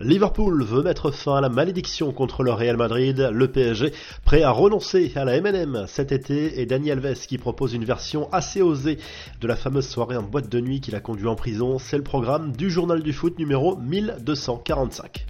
Liverpool veut mettre fin à la malédiction contre le Real Madrid, le PSG prêt à renoncer à la MNM cet été et Dani Alves qui propose une version assez osée de la fameuse soirée en boîte de nuit qu'il a conduit en prison, c'est le programme du journal du foot numéro 1245.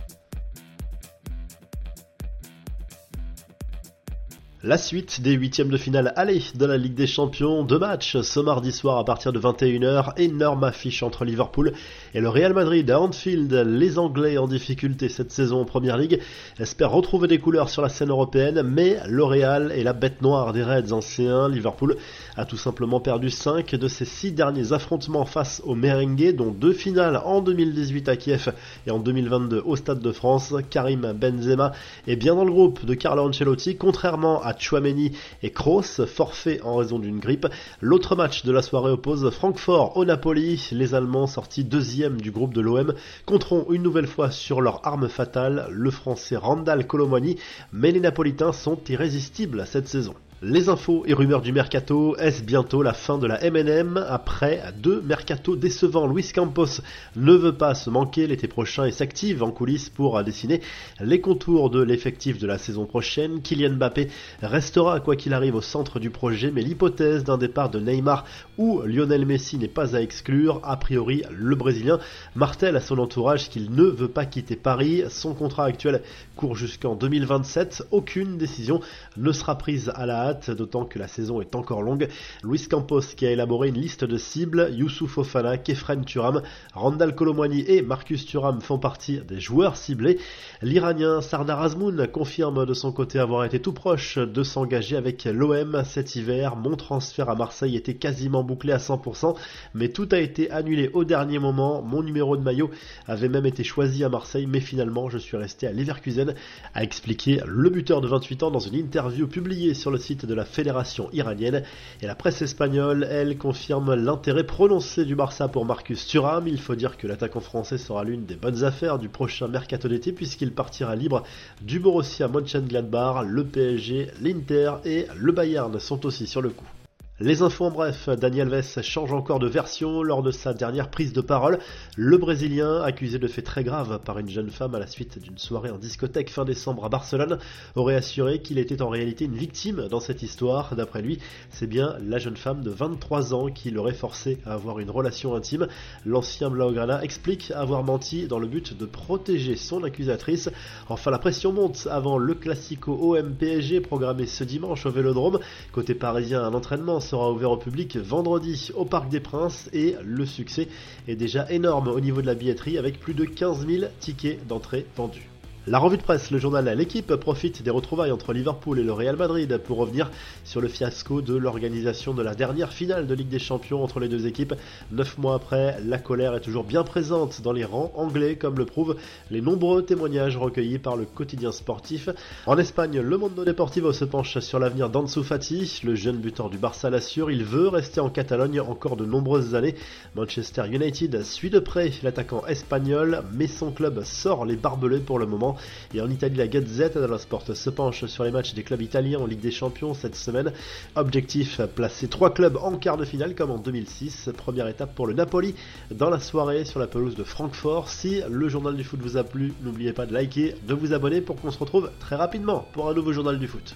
La suite des huitièmes de finale aller de la Ligue des Champions, deux matchs ce mardi soir à partir de 21h, énorme affiche entre Liverpool et le Real Madrid à Anfield. Les Anglais en difficulté cette saison en Première Ligue espèrent retrouver des couleurs sur la scène européenne, mais le Real est la bête noire des Reds anciens. Liverpool a tout simplement perdu 5 de ses 6 derniers affrontements face aux Merengues, dont deux finales en 2018 à Kiev et en 2022 au Stade de France. Karim Benzema est bien dans le groupe de Carlo Ancelotti, contrairement à Chouameni et Kroos, forfait en raison d'une grippe. L'autre match de la soirée oppose Francfort au Napoli. Les Allemands sortis deuxième du groupe de l'OM compteront une nouvelle fois sur leur arme fatale, le français Randall Colomani, mais les Napolitains sont irrésistibles cette saison. Les infos et rumeurs du mercato, est-ce bientôt la fin de la MNM Après deux mercato décevants, Luis Campos ne veut pas se manquer l'été prochain et s'active en coulisses pour dessiner les contours de l'effectif de la saison prochaine. Kylian Mbappé restera quoi qu'il arrive au centre du projet, mais l'hypothèse d'un départ de Neymar ou Lionel Messi n'est pas à exclure. A priori, le Brésilien martèle à son entourage qu'il ne veut pas quitter Paris. Son contrat actuel court jusqu'en 2027. Aucune décision ne sera prise à la d'autant que la saison est encore longue. Luis Campos qui a élaboré une liste de cibles, Youssouf Ofana, Kefren Turam, Randall Colomwani et Marcus Turam font partie des joueurs ciblés. L'Iranien Sardar Azmoun confirme de son côté avoir été tout proche de s'engager avec l'OM cet hiver. Mon transfert à Marseille était quasiment bouclé à 100%, mais tout a été annulé au dernier moment. Mon numéro de maillot avait même été choisi à Marseille, mais finalement je suis resté à Leverkusen, a expliqué le buteur de 28 ans dans une interview publiée sur le site de la fédération iranienne. Et la presse espagnole, elle, confirme l'intérêt prononcé du Barça pour Marcus Thuram. Il faut dire que l'attaquant français sera l'une des bonnes affaires du prochain mercato d'été puisqu'il partira libre du Borussia Mönchengladbach, le PSG, l'Inter et le Bayern sont aussi sur le coup. Les infos en bref, Daniel Alves change encore de version lors de sa dernière prise de parole. Le Brésilien, accusé de faits très graves par une jeune femme à la suite d'une soirée en discothèque fin décembre à Barcelone, aurait assuré qu'il était en réalité une victime dans cette histoire. D'après lui, c'est bien la jeune femme de 23 ans qui l'aurait forcé à avoir une relation intime. L'ancien Blaugrana explique avoir menti dans le but de protéger son accusatrice. Enfin, la pression monte avant le Classico OM-PSG programmé ce dimanche au Vélodrome. Côté parisien, un entraînement sera ouvert au public vendredi au Parc des Princes et le succès est déjà énorme au niveau de la billetterie avec plus de 15 000 tickets d'entrée vendus. La revue de presse, le journal L'équipe profite des retrouvailles entre Liverpool et le Real Madrid pour revenir sur le fiasco de l'organisation de la dernière finale de Ligue des Champions entre les deux équipes. Neuf mois après, la colère est toujours bien présente dans les rangs anglais, comme le prouvent les nombreux témoignages recueillis par le quotidien sportif. En Espagne, le Mondo Deportivo se penche sur l'avenir d'Ansu Fati, le jeune buteur du Barça l'assure. Il veut rester en Catalogne encore de nombreuses années. Manchester United suit de près l'attaquant espagnol, mais son club sort les barbelés pour le moment. Et en Italie, la Gazette dello Sport se penche sur les matchs des clubs italiens en Ligue des Champions cette semaine. Objectif, placer trois clubs en quart de finale comme en 2006. Première étape pour le Napoli dans la soirée sur la pelouse de Francfort. Si le journal du foot vous a plu, n'oubliez pas de liker, de vous abonner pour qu'on se retrouve très rapidement pour un nouveau journal du foot.